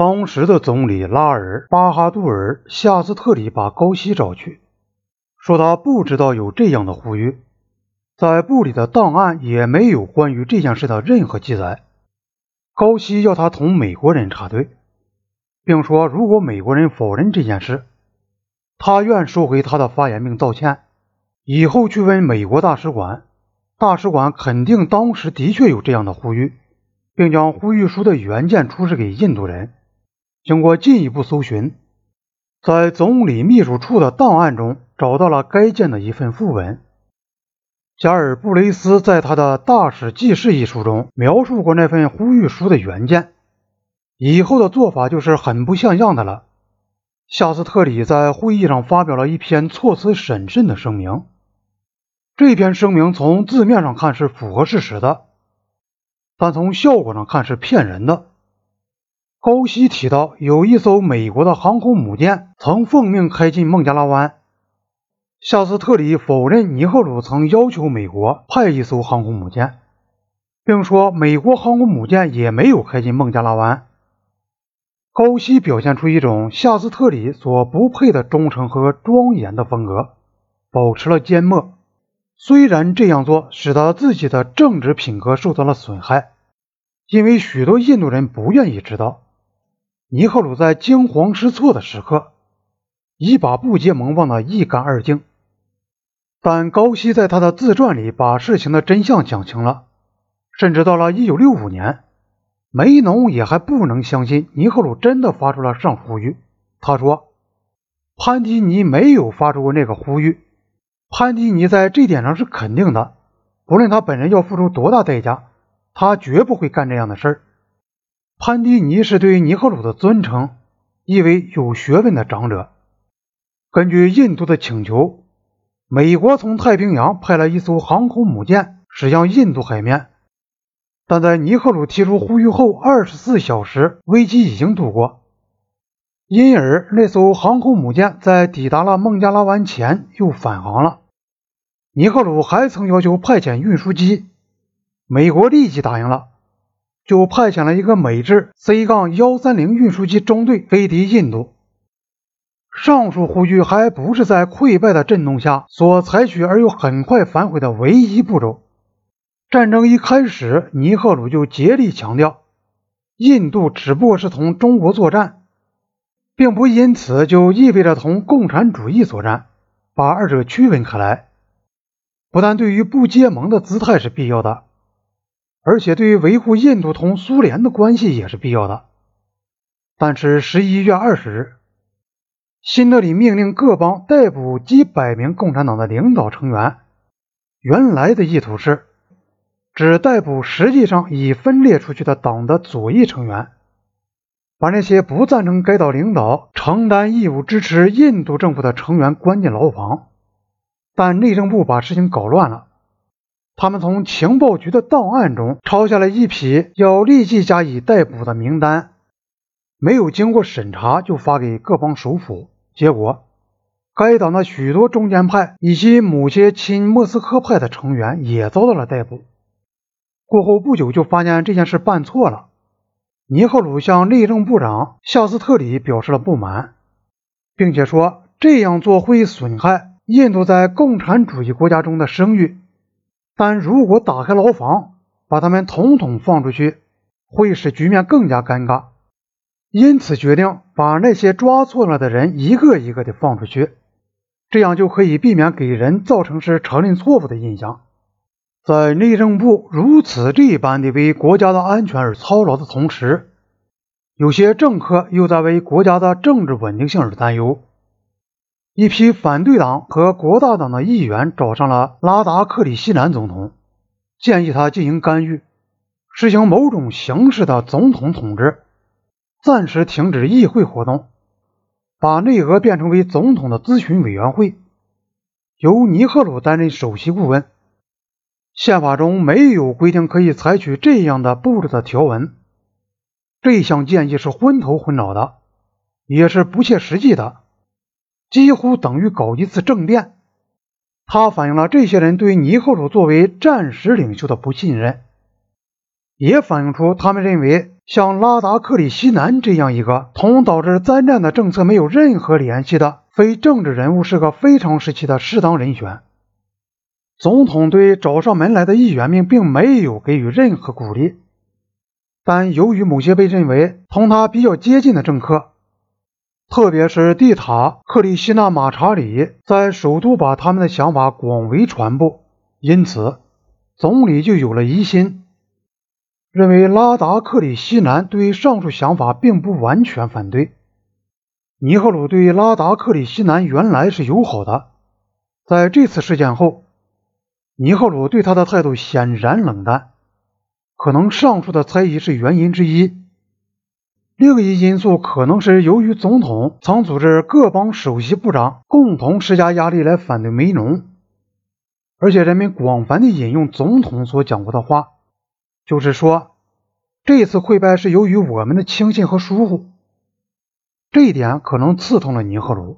当时的总理拉尔·巴哈杜尔·夏斯特里把高希找去，说他不知道有这样的呼吁，在部里的档案也没有关于这件事的任何记载。高希要他同美国人插队，并说如果美国人否认这件事，他愿收回他的发言并道歉。以后去问美国大使馆，大使馆肯定当时的确有这样的呼吁，并将呼吁书的原件出示给印度人。经过进一步搜寻，在总理秘书处的档案中找到了该件的一份副文。加尔布雷斯在他的《大使记事》一书中描述过那份呼吁书的原件。以后的做法就是很不像样的了。夏斯特里在会议上发表了一篇措辞审慎的声明。这篇声明从字面上看是符合事实的，但从效果上看是骗人的。高希提到，有一艘美国的航空母舰曾奉命开进孟加拉湾。夏斯特里否认尼赫鲁曾要求美国派一艘航空母舰，并说美国航空母舰也没有开进孟加拉湾。高希表现出一种夏斯特里所不配的忠诚和庄严的风格，保持了缄默。虽然这样做使得自己的政治品格受到了损害，因为许多印度人不愿意知道尼赫鲁在惊慌失措的时刻已把不结盟忘得一干二净。但高希在他的自传里把事情的真相讲清了，甚至到了1965年，梅农也还不能相信尼赫鲁真的发出了上呼吁。他说，潘迪尼没有发出过那个呼吁。潘迪尼在这点上是肯定的，不论他本人要付出多大代价，他绝不会干这样的事儿。潘迪尼是对尼赫鲁的尊称，意为有学问的长者。根据印度的请求，美国从太平洋派了一艘航空母舰驶向印度海面，但在尼赫鲁提出呼吁后二十四小时，危机已经度过，因而那艘航空母舰在抵达了孟加拉湾前又返航了。尼赫鲁还曾要求派遣运输机，美国立即答应了，就派遣了一个美制 C- 杠幺三零运输机中队飞抵印度。上述呼吁还不是在溃败的震动下所采取而又很快反悔的唯一步骤。战争一开始，尼赫鲁就竭力强调，印度只不过是同中国作战，并不因此就意味着同共产主义作战，把二者区分开来。不但对于不结盟的姿态是必要的，而且对于维护印度同苏联的关系也是必要的。但是十一月二十日，新德里命令各邦逮捕几百名共产党的领导成员。原来的意图是只逮捕实际上已分裂出去的党的左翼成员，把那些不赞成该党领导承担义务支持印度政府的成员关进牢房。但内政部把事情搞乱了，他们从情报局的档案中抄下了一批要立即加以逮捕的名单，没有经过审查就发给各邦首府，结果该党的许多中间派以及某些亲莫斯科派的成员也遭到了逮捕。过后不久就发现这件事办错了，尼赫鲁向内政部长夏斯特里表示了不满，并且说这样做会损害。印度在共产主义国家中的声誉，但如果打开牢房，把他们统统放出去，会使局面更加尴尬。因此决定把那些抓错了的人一个一个的放出去，这样就可以避免给人造成是承认错误的印象。在内政部如此这般的为国家的安全而操劳的同时，有些政客又在为国家的政治稳定性而担忧。一批反对党和国大党的议员找上了拉达克里希南总统，建议他进行干预，实行某种形式的总统统治，暂时停止议会活动，把内阁变成为总统的咨询委员会，由尼赫鲁担任首席顾问。宪法中没有规定可以采取这样的步骤的条文。这项建议是昏头昏脑的，也是不切实际的。几乎等于搞一次政变，他反映了这些人对尼赫鲁作为战时领袖的不信任，也反映出他们认为像拉达克里西南这样一个同导致灾难的政策没有任何联系的非政治人物是个非常时期的适当人选。总统对找上门来的议员们并没有给予任何鼓励，但由于某些被认为同他比较接近的政客，特别是蒂塔克里希纳马查里在首都把他们的想法广为传播，因此总理就有了疑心。认为拉达克里西南对上述想法并不完全反对。尼赫鲁对拉达克里西南原来是友好的，在这次事件后，尼赫鲁对他的态度显然冷淡。可能上述的猜疑是原因之一。另一因素可能是由于总统曾组织各邦首席部长共同施加压力来反对梅农，而且人们广泛的引用总统所讲过的话。就是说，这次溃败是由于我们的轻信和疏忽，这一点可能刺痛了尼赫鲁。